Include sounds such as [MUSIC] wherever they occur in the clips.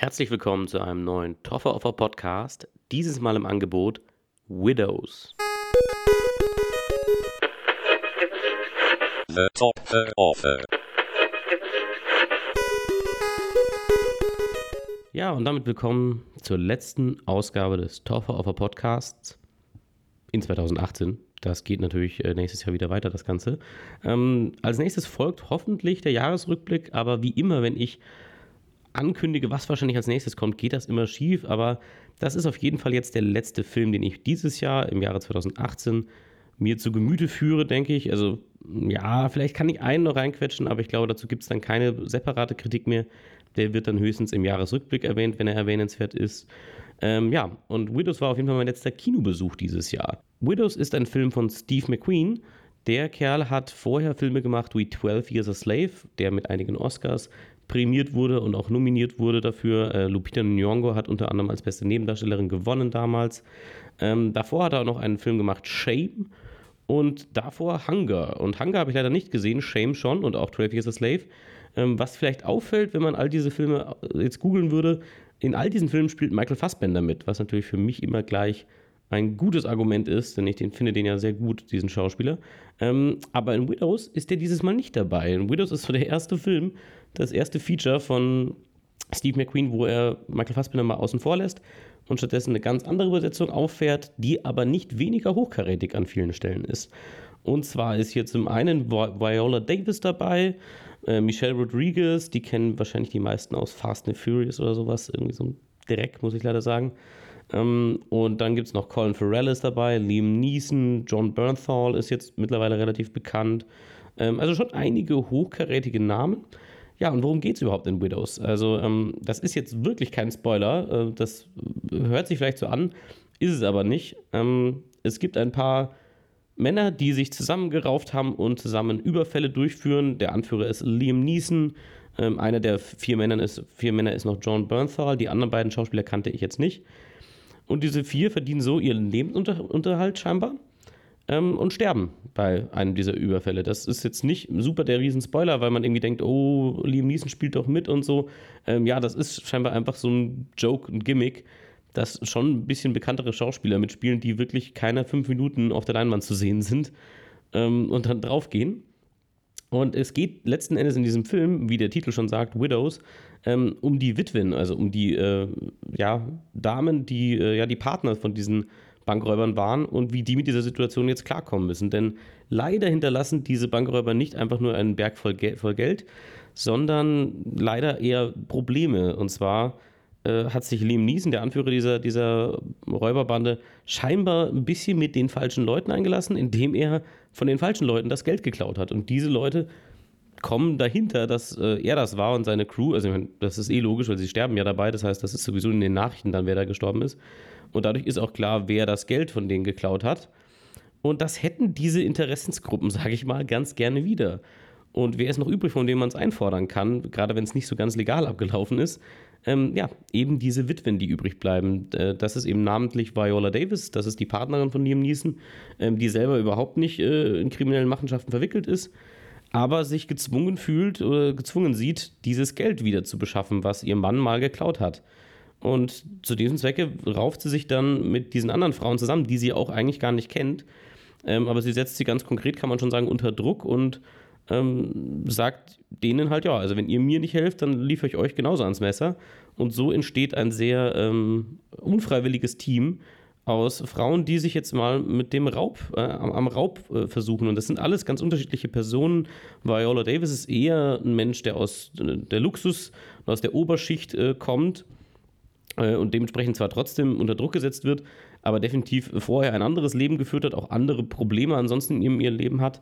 Herzlich willkommen zu einem neuen Toffer Offer Podcast. Dieses Mal im Angebot Widows. The Topfer Offer. Ja, und damit willkommen zur letzten Ausgabe des Toffer Offer Podcasts in 2018. Das geht natürlich äh, nächstes Jahr wieder weiter, das Ganze. Ähm, als nächstes folgt hoffentlich der Jahresrückblick, aber wie immer, wenn ich ankündige, was wahrscheinlich als nächstes kommt, geht das immer schief. Aber das ist auf jeden Fall jetzt der letzte Film, den ich dieses Jahr, im Jahre 2018, mir zu Gemüte führe, denke ich. Also ja, vielleicht kann ich einen noch reinquetschen, aber ich glaube, dazu gibt es dann keine separate Kritik mehr. Der wird dann höchstens im Jahresrückblick erwähnt, wenn er erwähnenswert ist. Ähm, ja, und Widows war auf jeden Fall mein letzter Kinobesuch dieses Jahr. Widows ist ein Film von Steve McQueen. Der Kerl hat vorher Filme gemacht wie 12 Years a Slave, der mit einigen Oscars prämiert wurde und auch nominiert wurde dafür. Äh, Lupita Nyong'o hat unter anderem als beste Nebendarstellerin gewonnen damals. Ähm, davor hat er auch noch einen Film gemacht, Shame. Und davor Hunger. Und Hunger habe ich leider nicht gesehen, Shame schon und auch 12 Years a Slave. Ähm, was vielleicht auffällt, wenn man all diese Filme äh, jetzt googeln würde, in all diesen Filmen spielt Michael Fassbender mit, was natürlich für mich immer gleich ein gutes Argument ist, denn ich den, finde den ja sehr gut, diesen Schauspieler. Ähm, aber in Widows ist der dieses Mal nicht dabei. In Widows ist so der erste Film, das erste Feature von Steve McQueen, wo er Michael Fassbender mal außen vor lässt und stattdessen eine ganz andere Übersetzung auffährt, die aber nicht weniger hochkarätig an vielen Stellen ist. Und zwar ist hier zum einen Viola Davis dabei, äh, Michelle Rodriguez, die kennen wahrscheinlich die meisten aus Fast and Furious oder sowas, irgendwie so ein Dreck, muss ich leider sagen. Ähm, und dann gibt es noch Colin Farrell ist dabei, Liam Neeson, John Bernthal ist jetzt mittlerweile relativ bekannt. Ähm, also schon einige hochkarätige Namen. Ja, und worum geht es überhaupt in Widows? Also, ähm, das ist jetzt wirklich kein Spoiler. Äh, das hört sich vielleicht so an, ist es aber nicht. Ähm, es gibt ein paar Männer, die sich zusammengerauft haben und zusammen Überfälle durchführen. Der Anführer ist Liam Neeson. Ähm, einer der vier Männer, ist, vier Männer ist noch John Bernthal. Die anderen beiden Schauspieler kannte ich jetzt nicht. Und diese vier verdienen so ihren Lebensunterhalt scheinbar ähm, und sterben bei einem dieser Überfälle. Das ist jetzt nicht super der Riesenspoiler, weil man irgendwie denkt, oh, Liam Neeson spielt doch mit und so. Ähm, ja, das ist scheinbar einfach so ein Joke, ein Gimmick, dass schon ein bisschen bekanntere Schauspieler mitspielen, die wirklich keine fünf Minuten auf der Leinwand zu sehen sind ähm, und dann draufgehen. Und es geht letzten Endes in diesem Film, wie der Titel schon sagt, Widows, ähm, um die Witwen, also um die äh, ja, Damen, die äh, ja die Partner von diesen Bankräubern waren und wie die mit dieser Situation jetzt klarkommen müssen. Denn leider hinterlassen diese Bankräuber nicht einfach nur einen Berg voll, Gel voll Geld, sondern leider eher Probleme. Und zwar äh, hat sich Liam Neeson, der Anführer dieser, dieser Räuberbande, scheinbar ein bisschen mit den falschen Leuten eingelassen, indem er von den falschen Leuten das Geld geklaut hat. Und diese Leute kommen dahinter, dass äh, er das war und seine Crew. Also, das ist eh logisch, weil sie sterben ja dabei. Das heißt, das ist sowieso in den Nachrichten dann, wer da gestorben ist. Und dadurch ist auch klar, wer das Geld von denen geklaut hat. Und das hätten diese Interessensgruppen, [LAUGHS] sage ich mal, ganz gerne wieder. Und wer ist noch übrig, von dem man es einfordern kann, gerade wenn es nicht so ganz legal abgelaufen ist? Ähm, ja, eben diese Witwen, die übrig bleiben. Äh, das ist eben namentlich Viola Davis, das ist die Partnerin von Liam Neeson, ähm, die selber überhaupt nicht äh, in kriminellen Machenschaften verwickelt ist, aber sich gezwungen fühlt oder gezwungen sieht, dieses Geld wieder zu beschaffen, was ihr Mann mal geklaut hat. Und zu diesem Zwecke rauft sie sich dann mit diesen anderen Frauen zusammen, die sie auch eigentlich gar nicht kennt. Ähm, aber sie setzt sie ganz konkret, kann man schon sagen, unter Druck und ähm, sagt denen halt, ja, also wenn ihr mir nicht helft, dann liefere ich euch genauso ans Messer. Und so entsteht ein sehr ähm, unfreiwilliges Team aus Frauen, die sich jetzt mal mit dem Raub, äh, am, am, Raub äh, versuchen. Und das sind alles ganz unterschiedliche Personen. Viola Davis ist eher ein Mensch, der aus äh, der Luxus, aus der Oberschicht äh, kommt äh, und dementsprechend zwar trotzdem unter Druck gesetzt wird, aber definitiv vorher ein anderes Leben geführt hat, auch andere Probleme ansonsten in ihrem, ihrem Leben hat.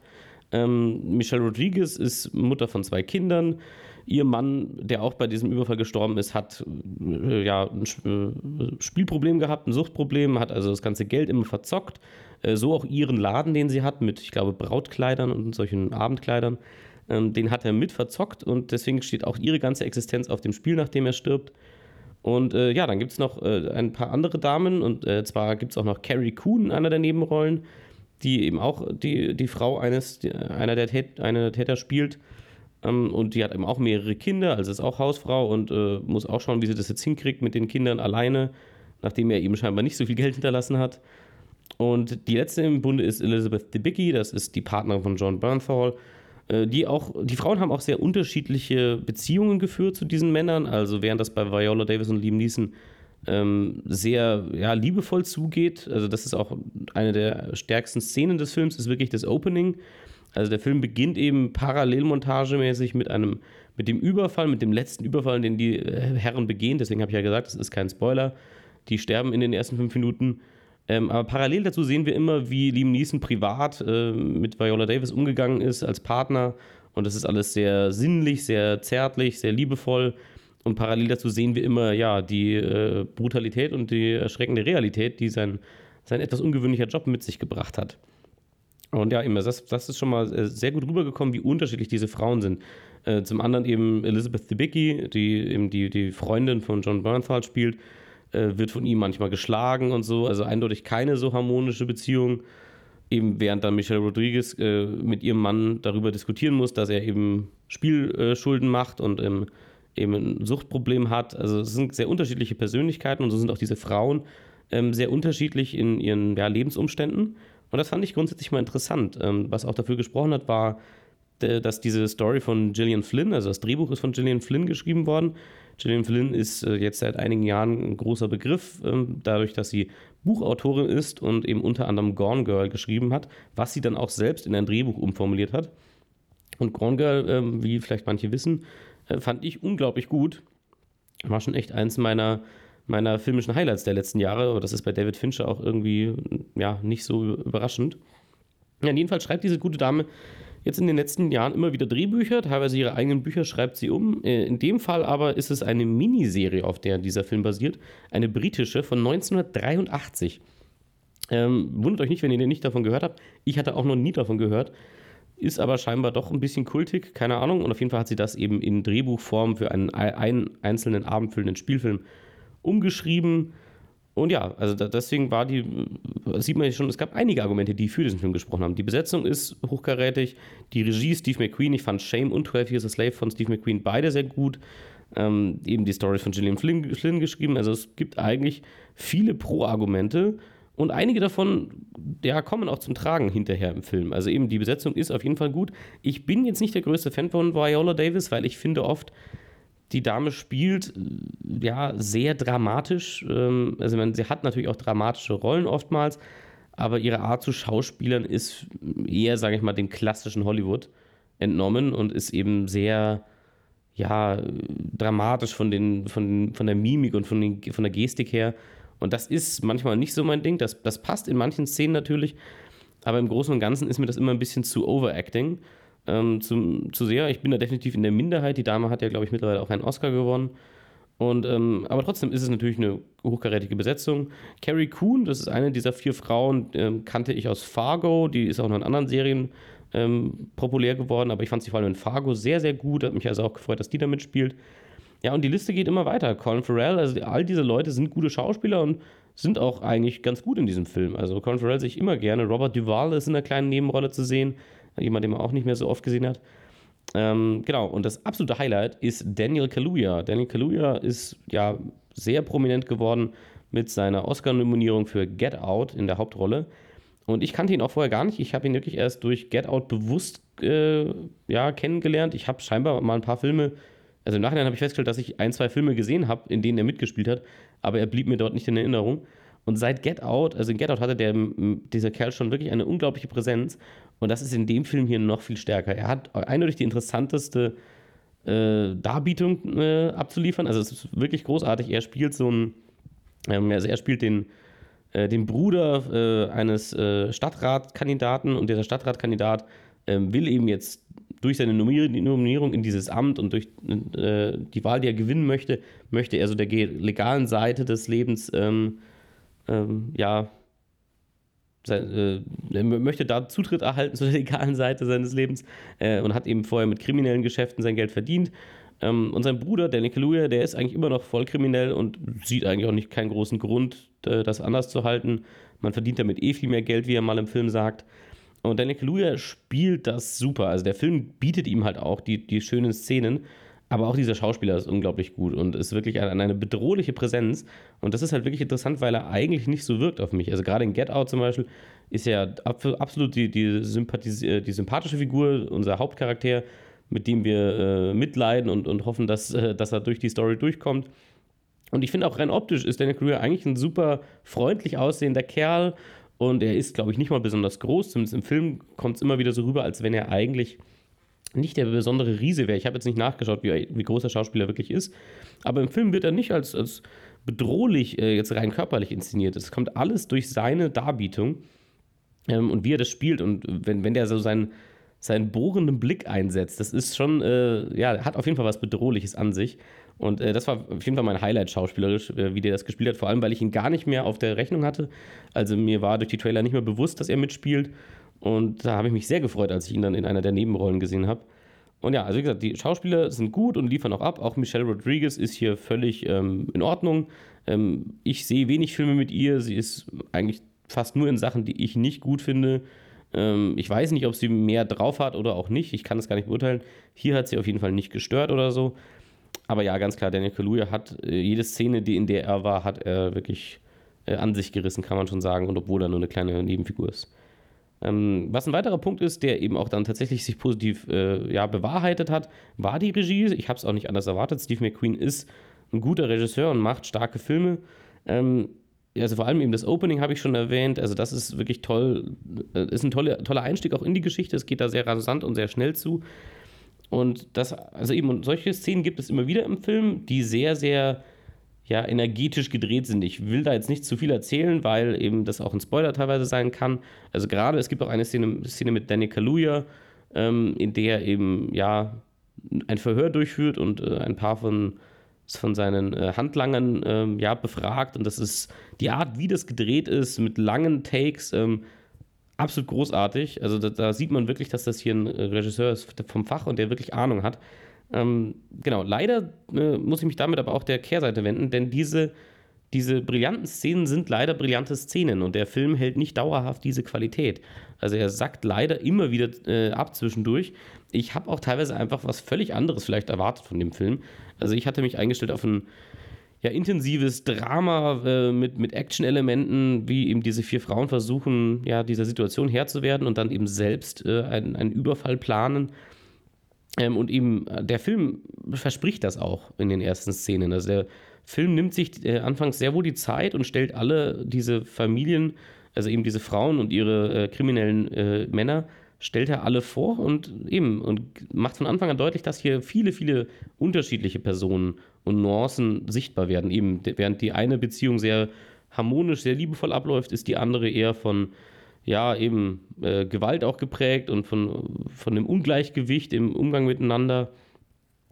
Ähm, Michelle Rodriguez ist Mutter von zwei Kindern. Ihr Mann, der auch bei diesem Überfall gestorben ist, hat äh, ja ein äh, Spielproblem gehabt, ein Suchtproblem, hat also das ganze Geld immer verzockt. Äh, so auch ihren Laden, den sie hat, mit, ich glaube, Brautkleidern und solchen Abendkleidern. Ähm, den hat er mit verzockt und deswegen steht auch ihre ganze Existenz auf dem Spiel, nachdem er stirbt. Und äh, ja, dann gibt es noch äh, ein paar andere Damen und äh, zwar gibt es auch noch Carrie Coon in einer der Nebenrollen, die eben auch die, die Frau eines, die, einer, der Tät, einer der Täter spielt. Ähm, und die hat eben auch mehrere Kinder, also ist auch Hausfrau und äh, muss auch schauen, wie sie das jetzt hinkriegt mit den Kindern alleine, nachdem er eben scheinbar nicht so viel Geld hinterlassen hat. Und die letzte im Bunde ist Elizabeth Debicki, das ist die Partnerin von John Bernthal. Äh, die auch, die Frauen haben auch sehr unterschiedliche Beziehungen geführt zu diesen Männern. Also während das bei Viola Davis und Liam Neeson ähm, sehr ja, liebevoll zugeht, also das ist auch eine der stärksten Szenen des Films, ist wirklich das Opening. Also der Film beginnt eben parallelmontagemäßig mit einem, mit dem Überfall, mit dem letzten Überfall, den die äh, Herren begehen. Deswegen habe ich ja gesagt, das ist kein Spoiler. Die sterben in den ersten fünf Minuten. Ähm, aber parallel dazu sehen wir immer, wie Liam Neeson privat äh, mit Viola Davis umgegangen ist als Partner. Und das ist alles sehr sinnlich, sehr zärtlich, sehr liebevoll. Und parallel dazu sehen wir immer, ja, die äh, Brutalität und die erschreckende Realität, die sein, sein etwas ungewöhnlicher Job mit sich gebracht hat. Und ja, immer, das, das ist schon mal äh, sehr gut rübergekommen, wie unterschiedlich diese Frauen sind. Äh, zum anderen eben Elizabeth Debicki, die eben die, die Freundin von John Bernthal spielt, äh, wird von ihm manchmal geschlagen und so. Also eindeutig keine so harmonische Beziehung. Eben während dann Michelle Rodriguez äh, mit ihrem Mann darüber diskutieren muss, dass er eben Spielschulden macht und ähm, eben ein Suchtproblem hat. Also es sind sehr unterschiedliche Persönlichkeiten und so sind auch diese Frauen ähm, sehr unterschiedlich in ihren ja, Lebensumständen. Und das fand ich grundsätzlich mal interessant. Ähm, was auch dafür gesprochen hat, war, dass diese Story von Gillian Flynn, also das Drehbuch ist von Gillian Flynn geschrieben worden, Gillian Flynn ist äh, jetzt seit einigen Jahren ein großer Begriff, ähm, dadurch, dass sie Buchautorin ist und eben unter anderem Gone Girl geschrieben hat, was sie dann auch selbst in ein Drehbuch umformuliert hat. Und Gone Girl, ähm, wie vielleicht manche wissen, äh, fand ich unglaublich gut. War schon echt eins meiner, meiner filmischen Highlights der letzten Jahre, aber das ist bei David Fincher auch irgendwie ja, nicht so überraschend. Ja, jedenfalls schreibt diese gute Dame jetzt in den letzten Jahren immer wieder Drehbücher, teilweise ihre eigenen Bücher schreibt sie um. Äh, in dem Fall aber ist es eine Miniserie, auf der dieser Film basiert, eine britische von 1983. Ähm, wundert euch nicht, wenn ihr nicht davon gehört habt. Ich hatte auch noch nie davon gehört. Ist aber scheinbar doch ein bisschen kultig, keine Ahnung. Und auf jeden Fall hat sie das eben in Drehbuchform für einen, einen einzelnen abendfüllenden Spielfilm umgeschrieben. Und ja, also da, deswegen war die, sieht man schon, es gab einige Argumente, die für diesen Film gesprochen haben. Die Besetzung ist hochkarätig, die Regie Steve McQueen, ich fand Shame und 12 Years a Slave von Steve McQueen beide sehr gut. Ähm, eben die Story von Gillian Flynn, Flynn geschrieben. Also es gibt eigentlich viele Pro-Argumente und einige davon ja, kommen auch zum Tragen hinterher im Film. Also eben die Besetzung ist auf jeden Fall gut. Ich bin jetzt nicht der größte Fan von Viola Davis, weil ich finde oft, die Dame spielt äh, ja sehr dramatisch. Ähm, also man, sie hat natürlich auch dramatische Rollen oftmals, aber ihre Art zu Schauspielern ist eher, sage ich mal, dem klassischen Hollywood entnommen und ist eben sehr ja, dramatisch von, den, von, von der Mimik und von, den, von der Gestik her. Und das ist manchmal nicht so mein Ding. Das, das passt in manchen Szenen natürlich, aber im Großen und Ganzen ist mir das immer ein bisschen zu overacting ähm, zu, zu sehr. Ich bin da definitiv in der Minderheit. Die Dame hat ja, glaube ich, mittlerweile auch einen Oscar gewonnen. Und, ähm, aber trotzdem ist es natürlich eine hochkarätige Besetzung. Carrie Coon, das ist eine dieser vier Frauen, ähm, kannte ich aus Fargo. Die ist auch noch in anderen Serien ähm, populär geworden, aber ich fand sie vor allem in Fargo sehr, sehr gut. Hat mich also auch gefreut, dass die da mitspielt. Ja, und die Liste geht immer weiter. Colin Farrell, also all diese Leute sind gute Schauspieler und sind auch eigentlich ganz gut in diesem Film. Also Colin Farrell sehe ich immer gerne. Robert Duvall ist in einer kleinen Nebenrolle zu sehen jemand, den man auch nicht mehr so oft gesehen hat. Ähm, genau, und das absolute Highlight ist Daniel Kaluuya. Daniel Kaluuya ist ja sehr prominent geworden mit seiner Oscar-Nominierung für Get Out in der Hauptrolle. Und ich kannte ihn auch vorher gar nicht. Ich habe ihn wirklich erst durch Get Out bewusst äh, ja, kennengelernt. Ich habe scheinbar mal ein paar Filme, also im Nachhinein habe ich festgestellt, dass ich ein, zwei Filme gesehen habe, in denen er mitgespielt hat, aber er blieb mir dort nicht in Erinnerung. Und seit Get Out, also in Get Out hatte der, dieser Kerl schon wirklich eine unglaubliche Präsenz. Und das ist in dem Film hier noch viel stärker. Er hat eindeutig die interessanteste äh, Darbietung äh, abzuliefern. Also es ist wirklich großartig. Er spielt so ein, ähm, also er spielt den, äh, den Bruder äh, eines äh, Stadtratkandidaten und dieser Stadtratkandidat ähm, will eben jetzt durch seine Nominierung in dieses Amt und durch äh, die Wahl, die er gewinnen möchte, möchte er so der legalen Seite des Lebens ähm, ähm ja, sein, äh, möchte da Zutritt erhalten zu der legalen Seite seines Lebens äh, und hat eben vorher mit kriminellen Geschäften sein Geld verdient. Ähm, und sein Bruder, der Nickeluia, der ist eigentlich immer noch voll kriminell und sieht eigentlich auch nicht keinen großen Grund, äh, das anders zu halten. Man verdient damit eh viel mehr Geld, wie er mal im Film sagt. Und Daniel Kaluuya spielt das super. Also der Film bietet ihm halt auch die, die schönen Szenen, aber auch dieser Schauspieler ist unglaublich gut und ist wirklich eine, eine bedrohliche Präsenz. Und das ist halt wirklich interessant, weil er eigentlich nicht so wirkt auf mich. Also gerade in Get Out zum Beispiel ist er absolut die, die, äh, die sympathische Figur, unser Hauptcharakter, mit dem wir äh, mitleiden und, und hoffen, dass, äh, dass er durch die Story durchkommt. Und ich finde auch rein optisch ist Daniel Kaluuya eigentlich ein super freundlich aussehender Kerl und er ist, glaube ich, nicht mal besonders groß. Zumindest im Film kommt es immer wieder so rüber, als wenn er eigentlich nicht der besondere Riese wäre. Ich habe jetzt nicht nachgeschaut, wie, wie groß der Schauspieler wirklich ist. Aber im Film wird er nicht als, als bedrohlich äh, jetzt rein körperlich inszeniert. Es kommt alles durch seine Darbietung ähm, und wie er das spielt. Und wenn, wenn der so seinen, seinen bohrenden Blick einsetzt, das ist schon, äh, ja, hat auf jeden Fall was Bedrohliches an sich. Und äh, das war auf jeden Fall mein Highlight schauspielerisch, äh, wie der das gespielt hat. Vor allem, weil ich ihn gar nicht mehr auf der Rechnung hatte. Also mir war durch die Trailer nicht mehr bewusst, dass er mitspielt. Und da habe ich mich sehr gefreut, als ich ihn dann in einer der Nebenrollen gesehen habe. Und ja, also wie gesagt, die Schauspieler sind gut und liefern auch ab. Auch Michelle Rodriguez ist hier völlig ähm, in Ordnung. Ähm, ich sehe wenig Filme mit ihr. Sie ist eigentlich fast nur in Sachen, die ich nicht gut finde. Ähm, ich weiß nicht, ob sie mehr drauf hat oder auch nicht. Ich kann es gar nicht beurteilen. Hier hat sie auf jeden Fall nicht gestört oder so. Aber ja, ganz klar, Daniel Kaluuya hat äh, jede Szene, die in der er war, hat er wirklich äh, an sich gerissen, kann man schon sagen. Und obwohl er nur eine kleine Nebenfigur ist. Ähm, was ein weiterer Punkt ist, der eben auch dann tatsächlich sich positiv äh, ja, bewahrheitet hat, war die Regie. Ich habe es auch nicht anders erwartet. Steve McQueen ist ein guter Regisseur und macht starke Filme. Ähm, also vor allem eben das Opening habe ich schon erwähnt. Also das ist wirklich toll, äh, ist ein toller, toller Einstieg auch in die Geschichte. Es geht da sehr rasant und sehr schnell zu. Und das, also eben, und solche Szenen gibt es immer wieder im Film, die sehr, sehr ja, energetisch gedreht sind. Ich will da jetzt nicht zu viel erzählen, weil eben das auch ein Spoiler teilweise sein kann. Also gerade, es gibt auch eine Szene, Szene mit Danny Kaluuya, ähm, in der eben, ja, ein Verhör durchführt und äh, ein paar von, von seinen äh, Handlangern ähm, ja, befragt. Und das ist die Art, wie das gedreht ist, mit langen Takes, ähm, absolut großartig. Also da, da, sieht man wirklich, dass das hier ein äh, Regisseur ist vom Fach und der wirklich Ahnung hat. Ähm, genau, leider äh, muss ich mich damit aber auch der Kehrseite wenden, denn diese, diese brillanten Szenen sind leider brillante Szenen und der Film hält nicht dauerhaft diese Qualität. Also er sackt leider immer wieder äh, ab zwischendurch. Ich habe auch teilweise einfach was völlig anderes vielleicht erwartet von dem Film. Also ich hatte mich eingestellt auf einen ja, intensives Drama äh, mit, mit Action-Elementen, wie eben diese vier Frauen versuchen, ja, dieser Situation Herr zu werden und dann eben selbst äh, einen, einen Überfall planen. Ähm, und eben äh, der Film verspricht das auch in den ersten Szenen. Also der Film nimmt sich äh, anfangs sehr wohl die Zeit und stellt alle diese Familien, also eben diese Frauen und ihre äh, kriminellen äh, Männer, stellt er alle vor und eben und macht von Anfang an deutlich, dass hier viele, viele unterschiedliche Personen und Nuancen sichtbar werden. Eben, während die eine Beziehung sehr harmonisch, sehr liebevoll abläuft, ist die andere eher von ja, eben äh, Gewalt auch geprägt und von, von dem Ungleichgewicht im Umgang miteinander.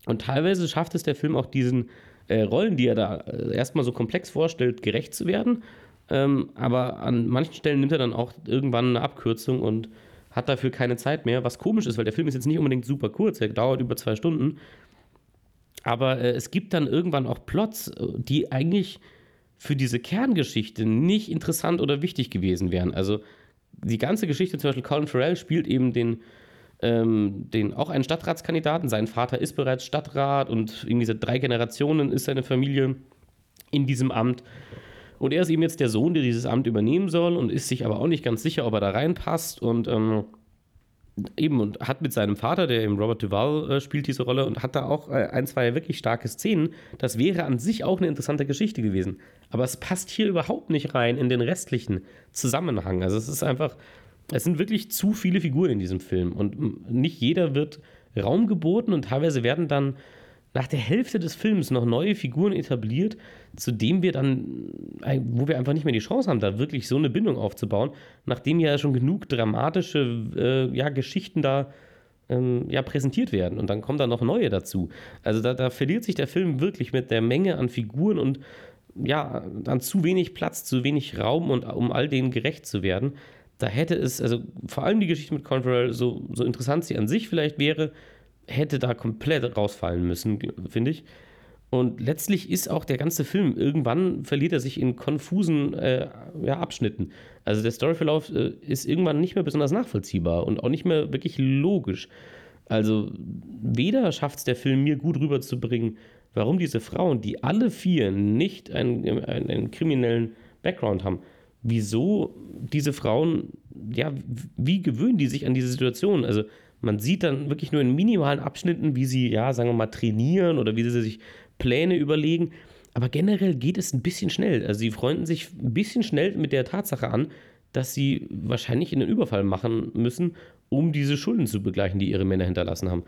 Und teilweise schafft es der Film auch diesen äh, Rollen, die er da äh, erstmal so komplex vorstellt, gerecht zu werden. Ähm, aber an manchen Stellen nimmt er dann auch irgendwann eine Abkürzung und hat dafür keine Zeit mehr, was komisch ist, weil der Film ist jetzt nicht unbedingt super kurz, er dauert über zwei Stunden. Aber äh, es gibt dann irgendwann auch Plots, äh, die eigentlich für diese Kerngeschichte nicht interessant oder wichtig gewesen wären. Also die ganze Geschichte, zum Beispiel Colin Farrell spielt eben den, ähm, den auch einen Stadtratskandidaten. Sein Vater ist bereits Stadtrat und in diese drei Generationen ist seine Familie in diesem Amt. Und er ist eben jetzt der Sohn, der dieses Amt übernehmen soll und ist sich aber auch nicht ganz sicher, ob er da reinpasst. Und ähm, eben und hat mit seinem Vater, der eben Robert Duval äh, spielt diese Rolle und hat da auch äh, ein, zwei wirklich starke Szenen. Das wäre an sich auch eine interessante Geschichte gewesen. Aber es passt hier überhaupt nicht rein in den restlichen Zusammenhang. Also es ist einfach, es sind wirklich zu viele Figuren in diesem Film und nicht jeder wird Raum geboten und teilweise werden dann nach der Hälfte des Films noch neue Figuren etabliert, zu denen wir dann, wo wir einfach nicht mehr die Chance haben, da wirklich so eine Bindung aufzubauen, nachdem ja schon genug dramatische äh, ja, Geschichten da ähm, ja, präsentiert werden. Und dann kommen da noch neue dazu. Also da, da verliert sich der Film wirklich mit der Menge an Figuren und ja, dann zu wenig Platz, zu wenig Raum und um all denen gerecht zu werden. Da hätte es, also vor allem die Geschichte mit Conferel, so, so interessant sie an sich vielleicht wäre, hätte da komplett rausfallen müssen, finde ich. Und letztlich ist auch der ganze Film, irgendwann verliert er sich in konfusen äh, ja, Abschnitten. Also der Storyverlauf äh, ist irgendwann nicht mehr besonders nachvollziehbar und auch nicht mehr wirklich logisch. Also weder schafft es der Film mir gut rüberzubringen, warum diese Frauen, die alle vier nicht einen, einen, einen kriminellen Background haben, wieso diese Frauen, ja, wie gewöhnen die sich an diese Situation? Also man sieht dann wirklich nur in minimalen Abschnitten, wie sie, ja, sagen wir mal, trainieren oder wie sie sich Pläne überlegen. Aber generell geht es ein bisschen schnell. Also sie freunden sich ein bisschen schnell mit der Tatsache an, dass sie wahrscheinlich einen Überfall machen müssen, um diese Schulden zu begleichen, die ihre Männer hinterlassen haben.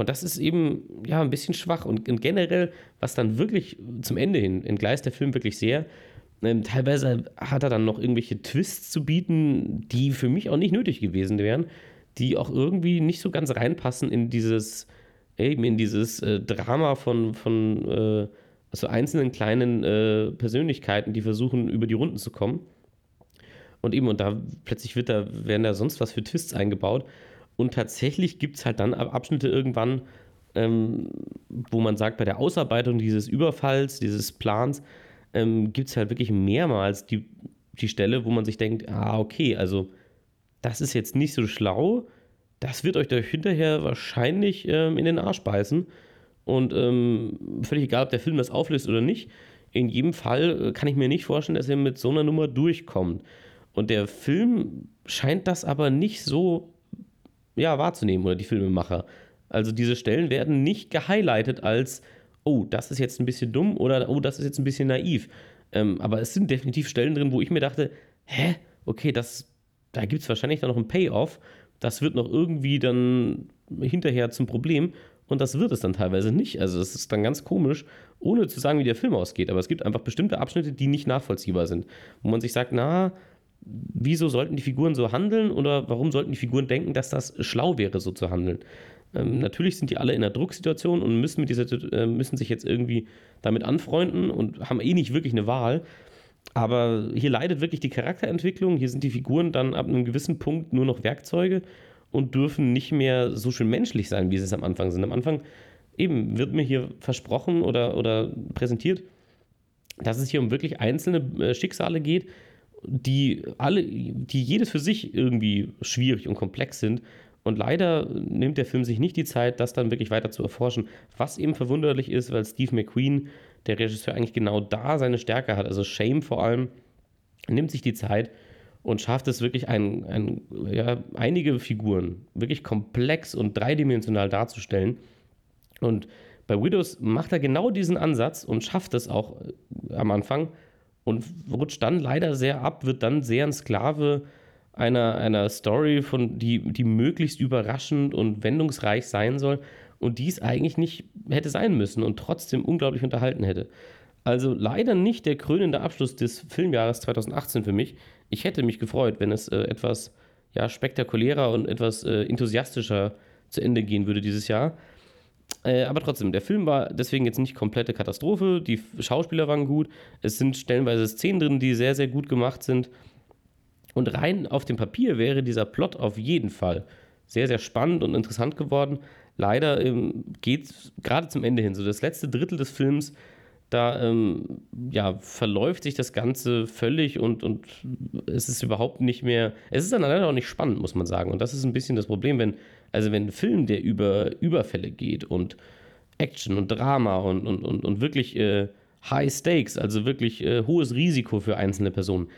Und das ist eben ja ein bisschen schwach. Und, generell, was dann wirklich zum Ende hin entgleist der Film wirklich sehr. Ähm, teilweise hat er dann noch irgendwelche Twists zu bieten, die für mich auch nicht nötig gewesen wären, die auch irgendwie nicht so ganz reinpassen in dieses, eben in dieses äh, Drama von, von äh, also einzelnen kleinen äh, Persönlichkeiten, die versuchen, über die Runden zu kommen. Und eben, und da plötzlich wird da, werden da sonst was für Twists eingebaut. Und tatsächlich gibt es halt dann Abschnitte irgendwann, ähm, wo man sagt, bei der Ausarbeitung dieses Überfalls, dieses Plans, ähm, gibt es halt wirklich mehrmals die, die Stelle, wo man sich denkt, ah, okay, also das ist jetzt nicht so schlau, das wird euch hinterher wahrscheinlich ähm, in den Arsch beißen. Und ähm, völlig egal, ob der Film das auflöst oder nicht, in jedem Fall äh, kann ich mir nicht vorstellen, dass er mit so einer Nummer durchkommt. Und der Film scheint das aber nicht so ja, wahrzunehmen, oder die Filmemacher. Also diese Stellen werden nicht gehighlightet als, oh, das ist jetzt ein bisschen dumm oder oh, das ist jetzt ein bisschen naiv. Ähm, aber es sind definitiv Stellen drin, wo ich mir dachte, hä, okay, das, da gibt es wahrscheinlich dann noch ein Payoff. Das wird noch irgendwie dann hinterher zum Problem. Und das wird es dann teilweise nicht. Also es ist dann ganz komisch, ohne zu sagen, wie der Film ausgeht. Aber es gibt einfach bestimmte Abschnitte, die nicht nachvollziehbar sind. Wo man sich sagt, na, wieso sollten die Figuren so handeln oder warum sollten die Figuren denken, dass das schlau wäre, so zu handeln? Ähm, natürlich sind die alle in einer Drucksituation und müssen, mit dieser, äh, müssen sich jetzt irgendwie damit anfreunden und haben eh nicht wirklich eine Wahl. Aber hier leidet wirklich die Charakterentwicklung. Hier sind die Figuren dann ab einem gewissen Punkt nur noch Werkzeuge und dürfen nicht mehr so schön menschlich sein, wie sie es am Anfang sind. Am Anfang eben wird mir hier versprochen oder, oder präsentiert, dass es hier um wirklich einzelne äh, Schicksale geht, die alle, die jedes für sich irgendwie schwierig und komplex sind. Und leider nimmt der Film sich nicht die Zeit, das dann wirklich weiter zu erforschen. Was eben verwunderlich ist, weil Steve McQueen, der Regisseur, eigentlich genau da seine Stärke hat. Also Shame vor allem, nimmt sich die Zeit und schafft es wirklich, ein, ein, ja, einige Figuren wirklich komplex und dreidimensional darzustellen. Und bei Widows macht er genau diesen Ansatz und schafft es auch am Anfang und rutscht dann leider sehr ab, wird dann sehr ein Sklave einer, einer Story, von, die, die möglichst überraschend und wendungsreich sein soll und dies eigentlich nicht hätte sein müssen und trotzdem unglaublich unterhalten hätte. Also leider nicht der krönende Abschluss des Filmjahres 2018 für mich. Ich hätte mich gefreut, wenn es äh, etwas ja, spektakulärer und etwas äh, enthusiastischer zu Ende gehen würde dieses Jahr. Äh, aber trotzdem, der Film war deswegen jetzt nicht komplette Katastrophe. Die Schauspieler waren gut. Es sind stellenweise Szenen drin, die sehr, sehr gut gemacht sind. Und rein auf dem Papier wäre dieser Plot auf jeden Fall sehr, sehr spannend und interessant geworden. Leider ähm, geht es gerade zum Ende hin, so das letzte Drittel des Films, da ähm, ja, verläuft sich das Ganze völlig und, und es ist überhaupt nicht mehr, es ist dann leider auch nicht spannend, muss man sagen. Und das ist ein bisschen das Problem, wenn also wenn ein Film, der über Überfälle geht und Action und Drama und, und, und, und wirklich äh, High Stakes, also wirklich äh, hohes Risiko für einzelne Personen,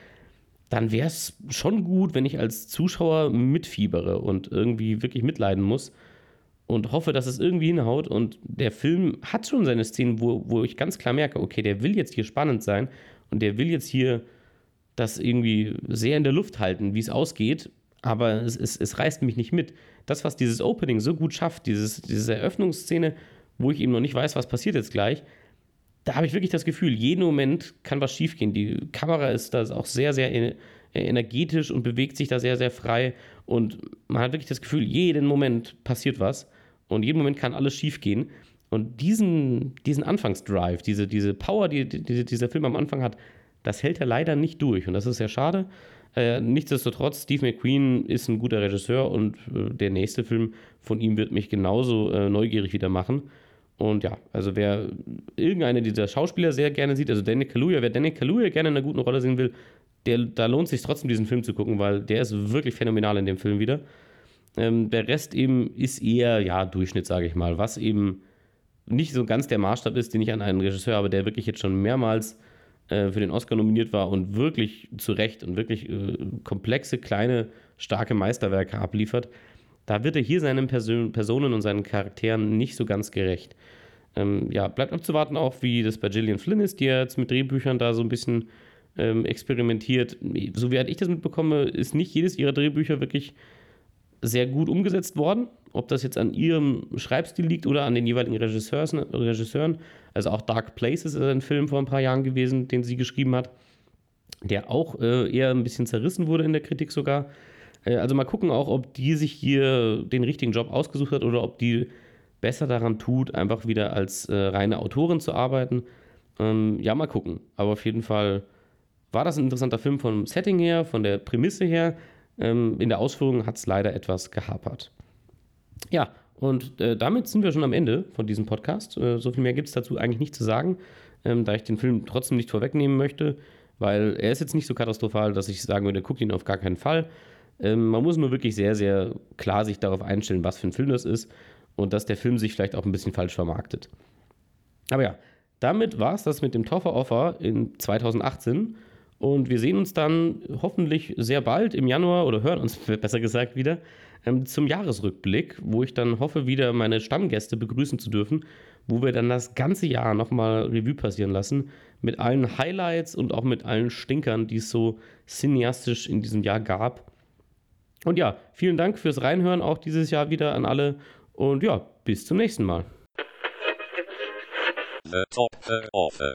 dann wäre es schon gut, wenn ich als Zuschauer mitfiebere und irgendwie wirklich mitleiden muss und hoffe, dass es irgendwie hinhaut. Und der Film hat schon seine Szenen, wo, wo ich ganz klar merke, okay, der will jetzt hier spannend sein und der will jetzt hier das irgendwie sehr in der Luft halten, wie es ausgeht, aber es, es, es reißt mich nicht mit das, was dieses Opening so gut schafft, dieses, diese Eröffnungsszene, wo ich eben noch nicht weiß, was passiert jetzt gleich, da habe ich wirklich das Gefühl, jeden Moment kann was schiefgehen. Die Kamera ist da auch sehr, sehr energetisch und bewegt sich da sehr, sehr frei. Und man hat wirklich das Gefühl, jeden Moment passiert was und jeden Moment kann alles schiefgehen. Und diesen, diesen Anfangsdrive, diese, diese Power, die, die dieser Film am Anfang hat, das hält er leider nicht durch. Und das ist sehr schade. Äh, nichtsdestotrotz, Steve McQueen ist ein guter Regisseur und äh, der nächste Film von ihm wird mich genauso äh, neugierig wieder machen. Und ja, also wer irgendeine dieser Schauspieler sehr gerne sieht, also Danny Kaluuya, wer Danny Kaluuya gerne in einer guten Rolle sehen will, der, da lohnt es sich trotzdem, diesen Film zu gucken, weil der ist wirklich phänomenal in dem Film wieder. Ähm, der Rest eben ist eher, ja, Durchschnitt, sage ich mal, was eben nicht so ganz der Maßstab ist, den ich an einen Regisseur habe, der wirklich jetzt schon mehrmals für den Oscar nominiert war und wirklich zu Recht und wirklich äh, komplexe, kleine, starke Meisterwerke abliefert. Da wird er hier seinen Person Personen und seinen Charakteren nicht so ganz gerecht. Ähm, ja, bleibt abzuwarten auch, wie das bei Gillian Flynn ist, die ja jetzt mit Drehbüchern da so ein bisschen ähm, experimentiert. So wie ich das mitbekomme, ist nicht jedes ihrer Drehbücher wirklich sehr gut umgesetzt worden. Ob das jetzt an ihrem Schreibstil liegt oder an den jeweiligen Regisseuren. Also auch Dark Places ist ein Film vor ein paar Jahren gewesen, den sie geschrieben hat, der auch äh, eher ein bisschen zerrissen wurde in der Kritik sogar. Äh, also mal gucken auch, ob die sich hier den richtigen Job ausgesucht hat oder ob die besser daran tut, einfach wieder als äh, reine Autorin zu arbeiten. Ähm, ja, mal gucken. Aber auf jeden Fall war das ein interessanter Film vom Setting her, von der Prämisse her. Ähm, in der Ausführung hat es leider etwas gehapert. Ja, und äh, damit sind wir schon am Ende von diesem Podcast. Äh, so viel mehr gibt es dazu eigentlich nicht zu sagen, ähm, da ich den Film trotzdem nicht vorwegnehmen möchte, weil er ist jetzt nicht so katastrophal, dass ich sagen würde, guckt ihn auf gar keinen Fall. Ähm, man muss nur wirklich sehr, sehr klar sich darauf einstellen, was für ein Film das ist und dass der Film sich vielleicht auch ein bisschen falsch vermarktet. Aber ja, damit war es das mit dem Toffer Offer in 2018. Und wir sehen uns dann hoffentlich sehr bald im Januar oder hören uns [LAUGHS] besser gesagt wieder ähm, zum Jahresrückblick, wo ich dann hoffe, wieder meine Stammgäste begrüßen zu dürfen, wo wir dann das ganze Jahr nochmal Revue passieren lassen mit allen Highlights und auch mit allen Stinkern, die es so cineastisch in diesem Jahr gab. Und ja, vielen Dank fürs Reinhören auch dieses Jahr wieder an alle und ja, bis zum nächsten Mal. The top offer.